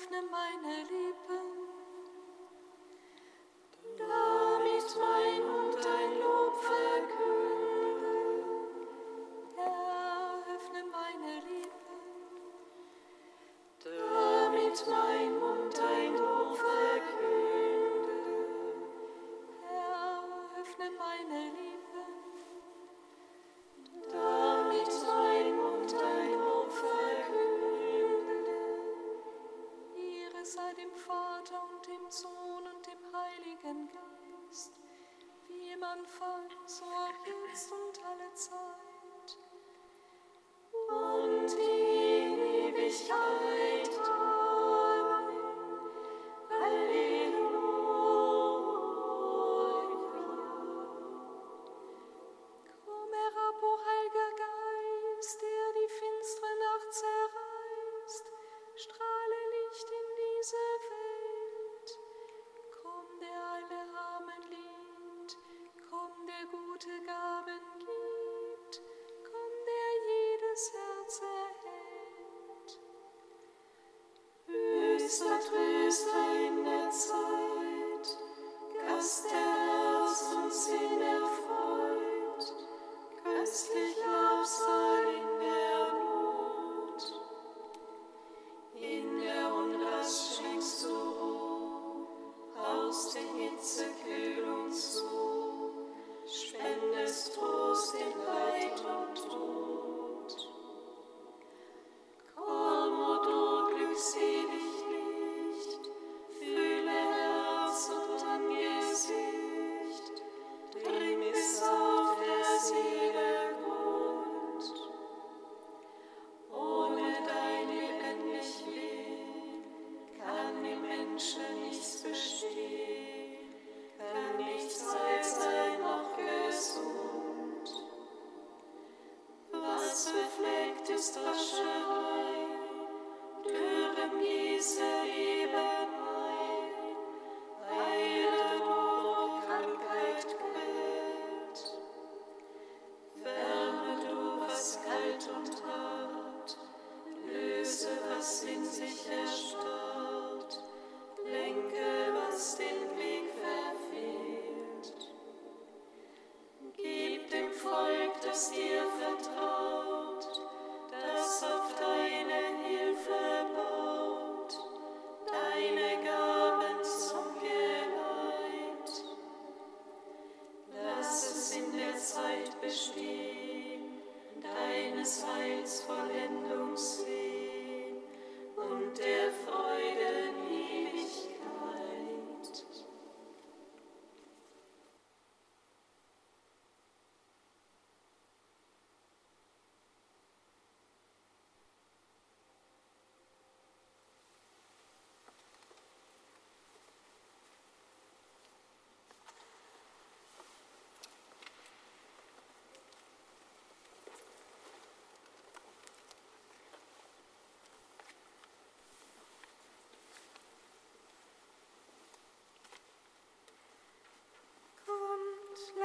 öffne meine Liebe.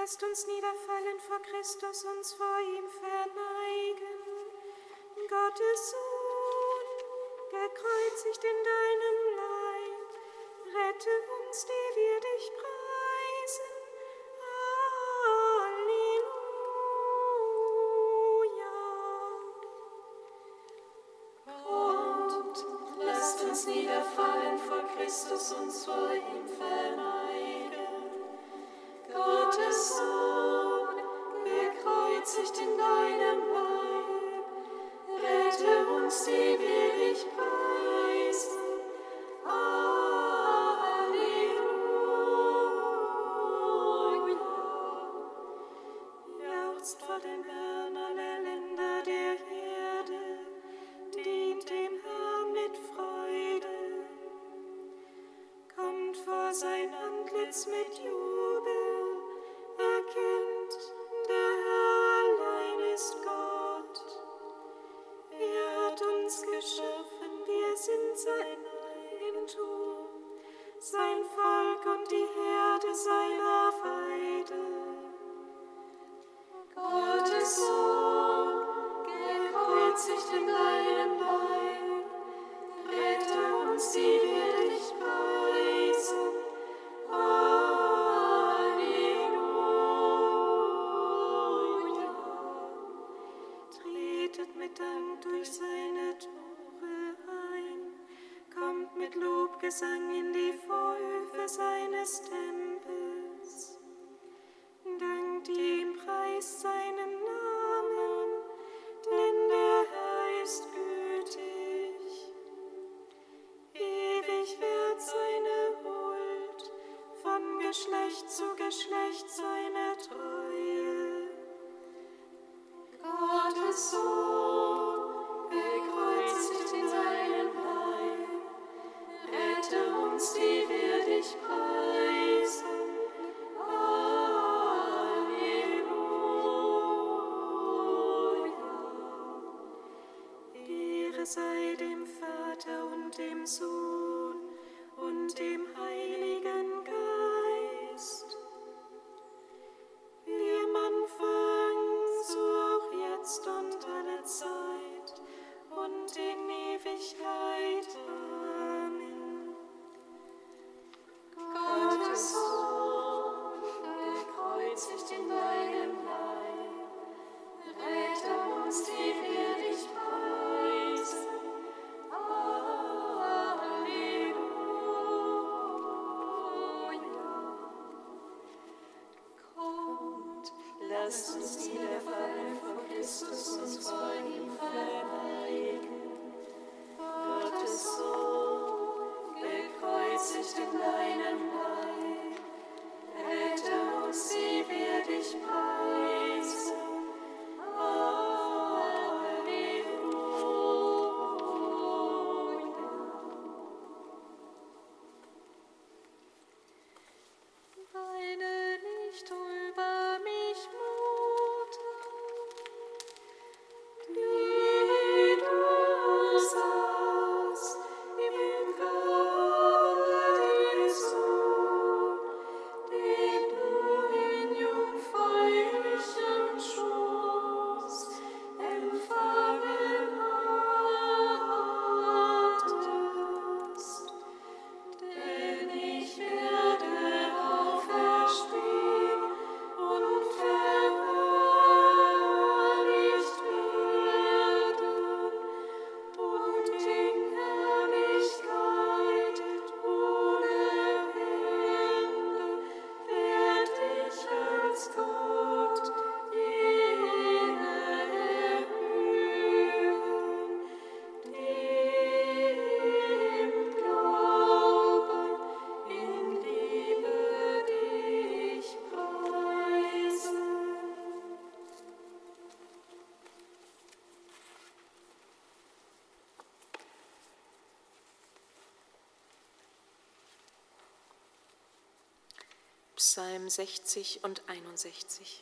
Lasst uns niederfallen vor Christus, uns vor ihm verneigen. Gottes Sohn, gekreuzigt in deinem Leid, rette uns, die wir dich preisen. Alleluja. Kommt, lasst uns niederfallen vor Christus, uns vor ihm verneigen. Zuversicht in deinem Leib, Rette uns, die wir tretet mit Dank durch seine Tore ein, kommt mit Lobgesang in die Vorhöfe seines Tempels. Psalm 60 und 61.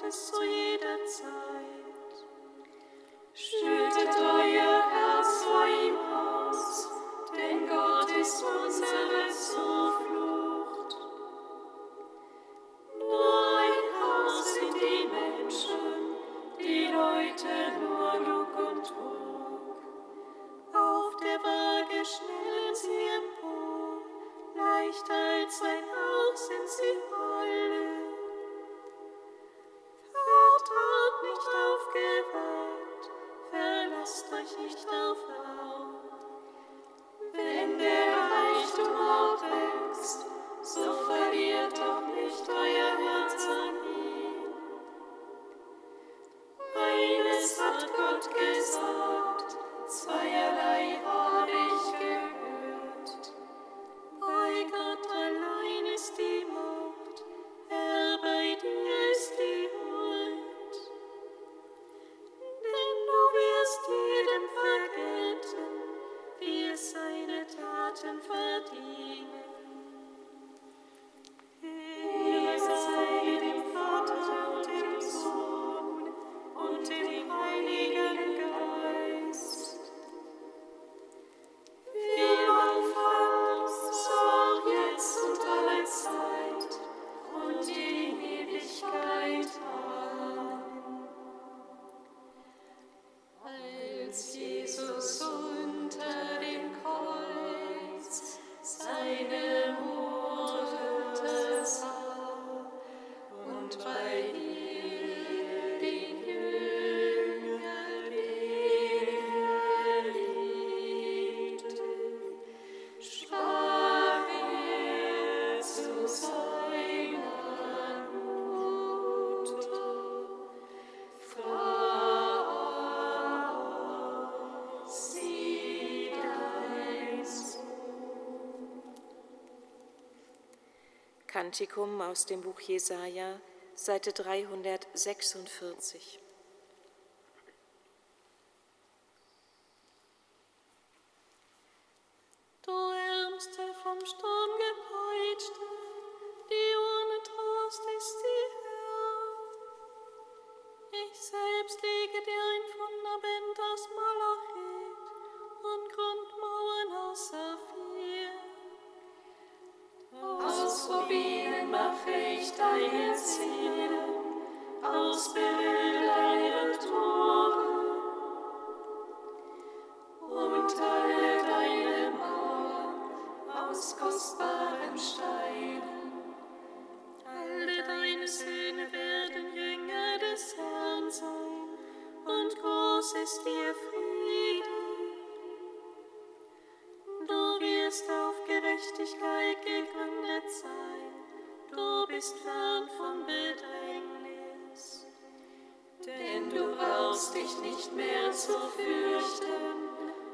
Gottes zu jeder Zeit. and forget. Kantikum aus dem Buch Jesaja, Seite 346. bist fern von Bedrängnis. Denn du brauchst dich nicht mehr zu fürchten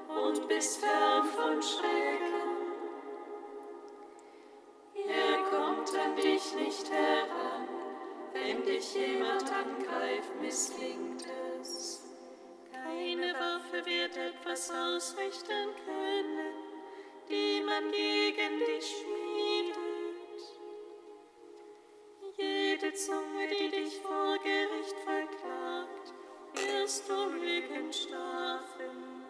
und bist fern von Schrecken. Er kommt an dich nicht heran, wenn dich jemand angreift, misslingt es. Keine Waffe wird etwas ausrichten können, die man gegen dich schmiedet. Zunge, die dich vor Gericht verklagt, wirst du Lügen strafen.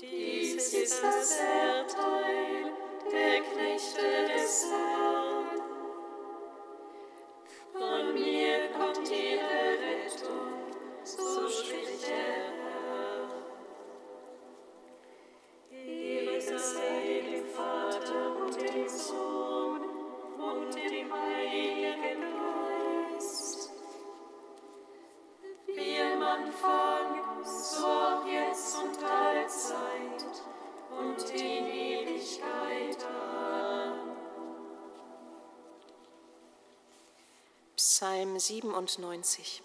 Dies ist das Urteil der Knechte des Herrn. Anfang, so jetzt und allzeit und in Ewigkeit. Amen. Psalm 97.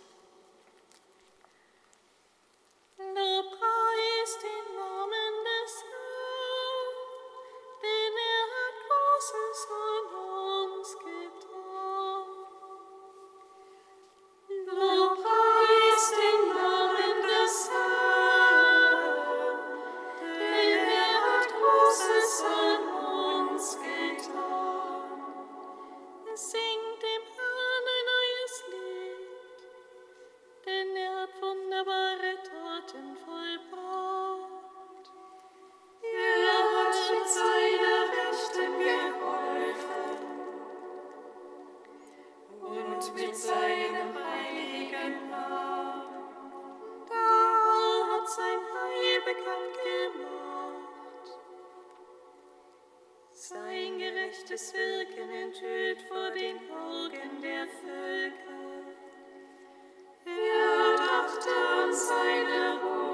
Sein gerechtes Wirken enthüllt vor den Augen der Völker. Er dachte an seine Huld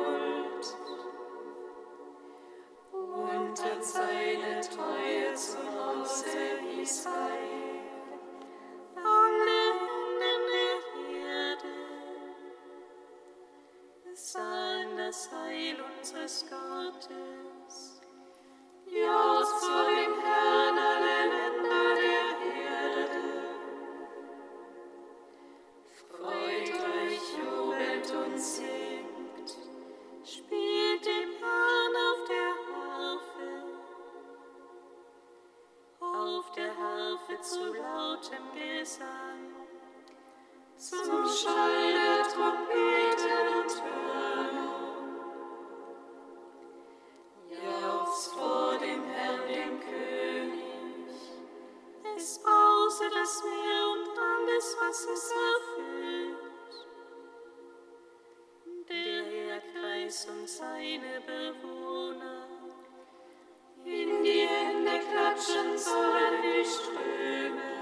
Heil Es brause das Meer und alles, was es erfüllt. Der Erdkreis und seine Bewohner. In die Hände klatschen sollen die Ströme.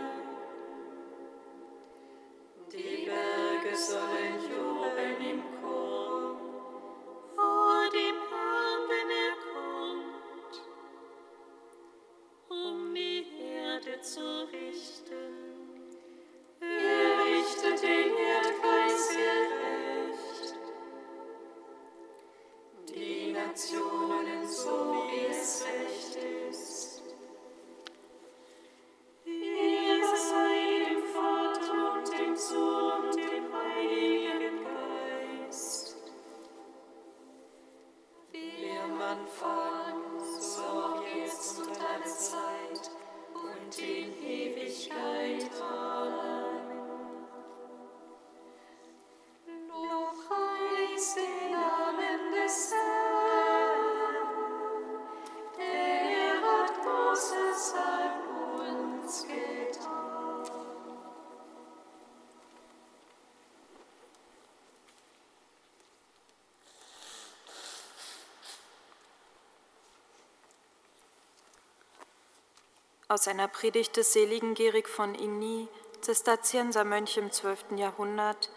Aus einer Predigt des seligen Gerig von Igny, Zisterziensermönch im 12. Jahrhundert,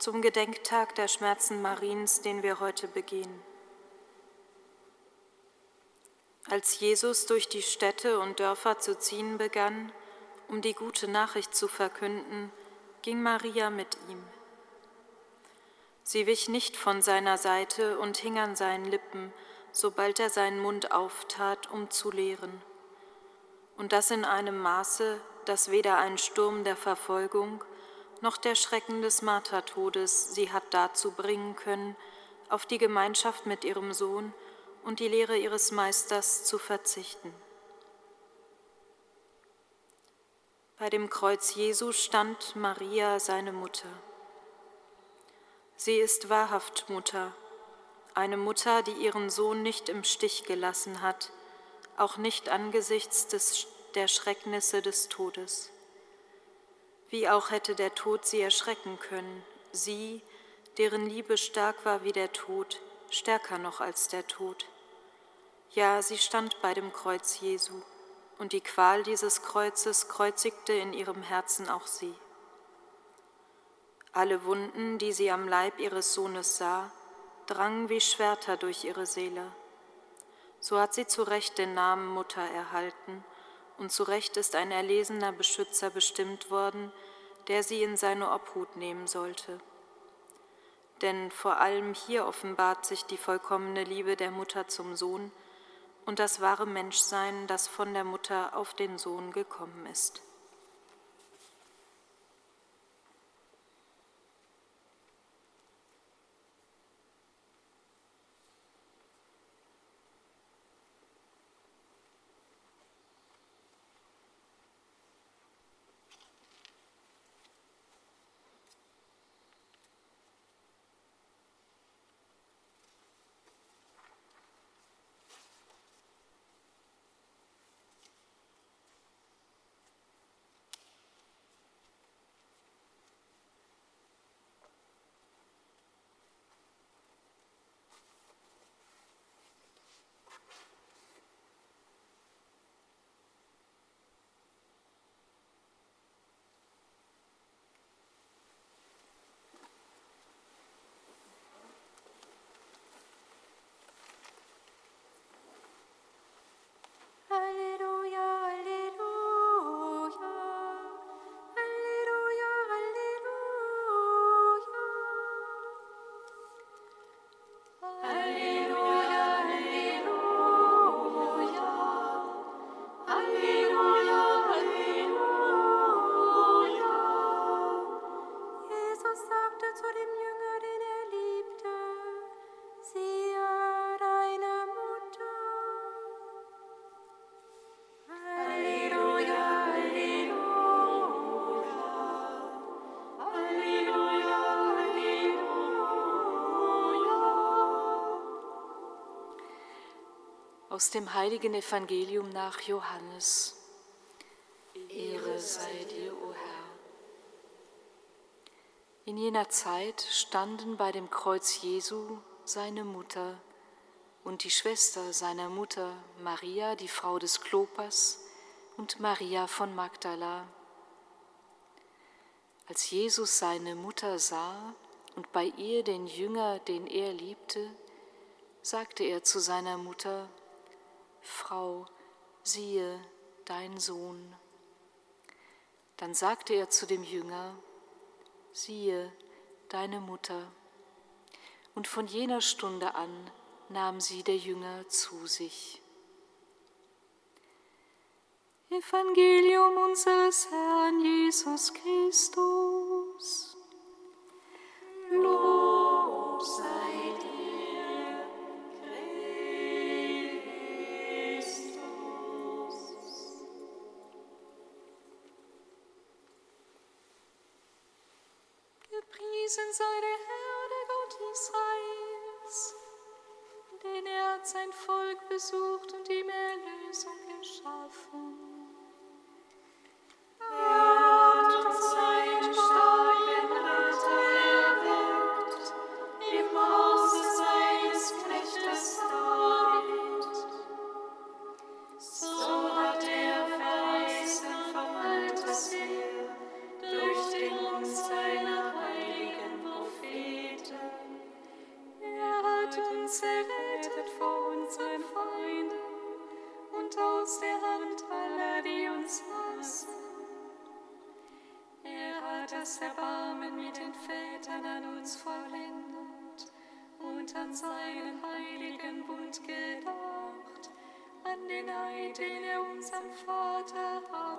zum Gedenktag der Schmerzen Mariens, den wir heute begehen. Als Jesus durch die Städte und Dörfer zu ziehen begann, um die gute Nachricht zu verkünden, ging Maria mit ihm. Sie wich nicht von seiner Seite und hing an seinen Lippen, sobald er seinen Mund auftat, um zu lehren und das in einem Maße, dass weder ein Sturm der Verfolgung noch der Schrecken des Martertodes sie hat dazu bringen können, auf die Gemeinschaft mit ihrem Sohn und die Lehre ihres Meisters zu verzichten. Bei dem Kreuz Jesu stand Maria, seine Mutter. Sie ist wahrhaft Mutter, eine Mutter, die ihren Sohn nicht im Stich gelassen hat, auch nicht angesichts des, der Schrecknisse des Todes. Wie auch hätte der Tod sie erschrecken können, sie, deren Liebe stark war wie der Tod, stärker noch als der Tod. Ja, sie stand bei dem Kreuz Jesu, und die Qual dieses Kreuzes kreuzigte in ihrem Herzen auch sie. Alle Wunden, die sie am Leib ihres Sohnes sah, drangen wie Schwerter durch ihre Seele. So hat sie zu Recht den Namen Mutter erhalten, und zu Recht ist ein erlesener Beschützer bestimmt worden, der sie in seine Obhut nehmen sollte. Denn vor allem hier offenbart sich die vollkommene Liebe der Mutter zum Sohn und das wahre Menschsein, das von der Mutter auf den Sohn gekommen ist. Aus dem heiligen Evangelium nach Johannes. Ehre sei dir, o Herr. In jener Zeit standen bei dem Kreuz Jesu seine Mutter und die Schwester seiner Mutter Maria, die Frau des Klopas, und Maria von Magdala. Als Jesus seine Mutter sah und bei ihr den Jünger, den er liebte, sagte er zu seiner Mutter, Frau, siehe dein Sohn. Dann sagte er zu dem Jünger, siehe deine Mutter. Und von jener Stunde an nahm sie der Jünger zu sich. Evangelium unseres Herrn Jesus Christus. Lob sei Gepriesen sei der Herr, der Gott Israels, denn er hat sein Volk besucht und ihm Erlösung geschaffen. Er hat uns das Erbarmen mit den Vätern an uns vollendet und an seinen heiligen Bund gedacht, an den Eid, den er unserem Vater hat.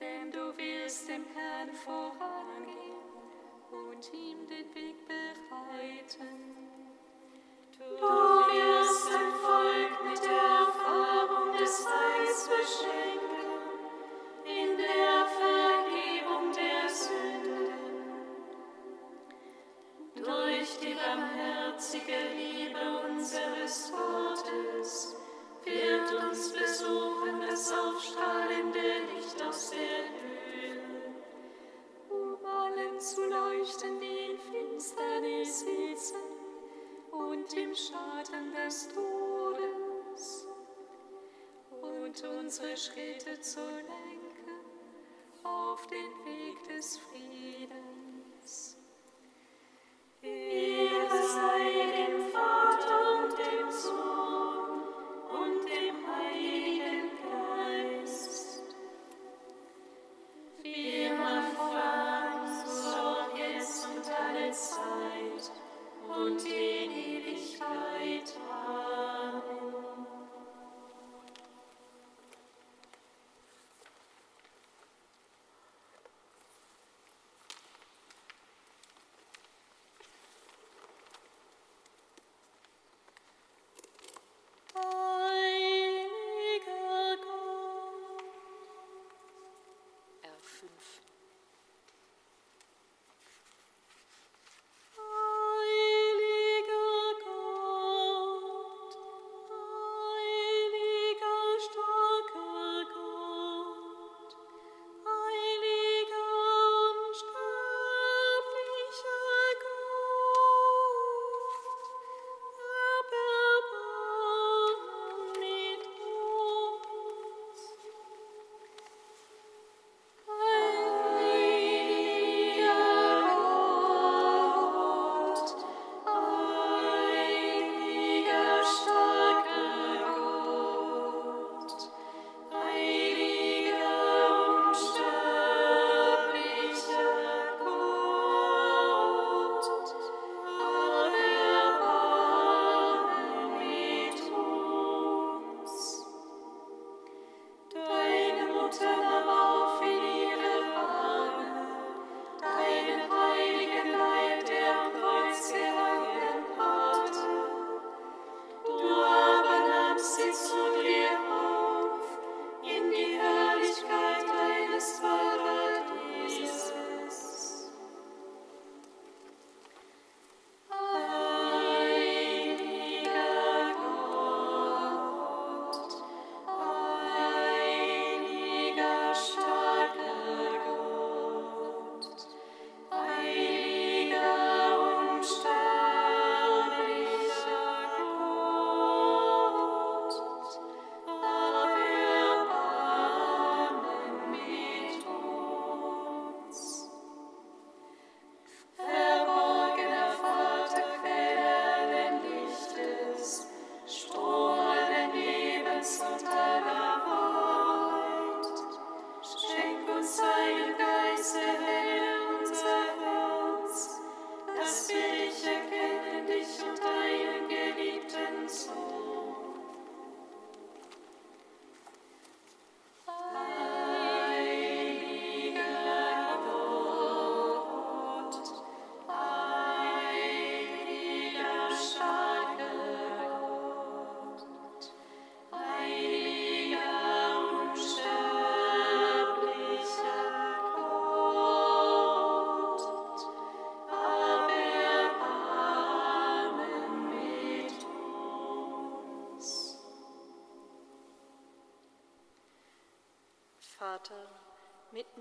denn du wirst dem Herrn vorangehen und ihm den Weg bereiten. Du Schritte zu nehmen.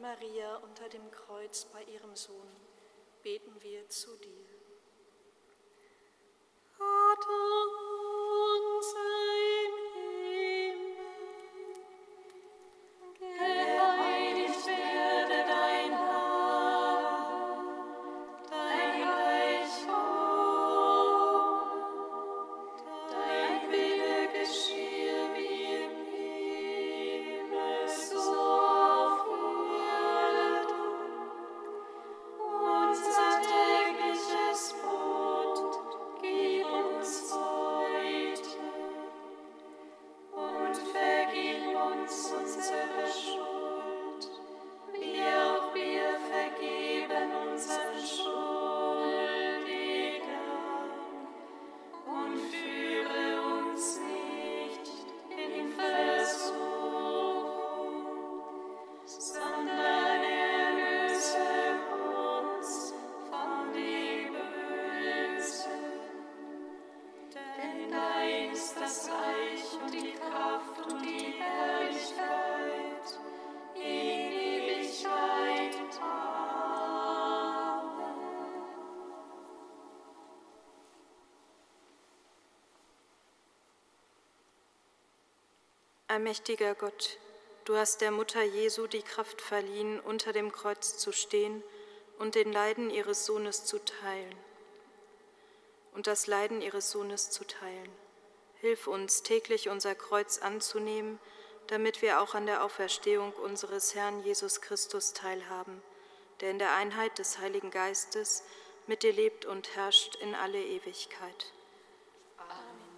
Maria unter dem Kreuz bei ihrem Sohn beten wir zu dir. Vater Allmächtiger Gott, du hast der Mutter Jesu die Kraft verliehen, unter dem Kreuz zu stehen und den Leiden ihres Sohnes zu teilen. Und das Leiden ihres Sohnes zu teilen. Hilf uns, täglich unser Kreuz anzunehmen, damit wir auch an der Auferstehung unseres Herrn Jesus Christus teilhaben, der in der Einheit des Heiligen Geistes mit dir lebt und herrscht in alle Ewigkeit. Amen.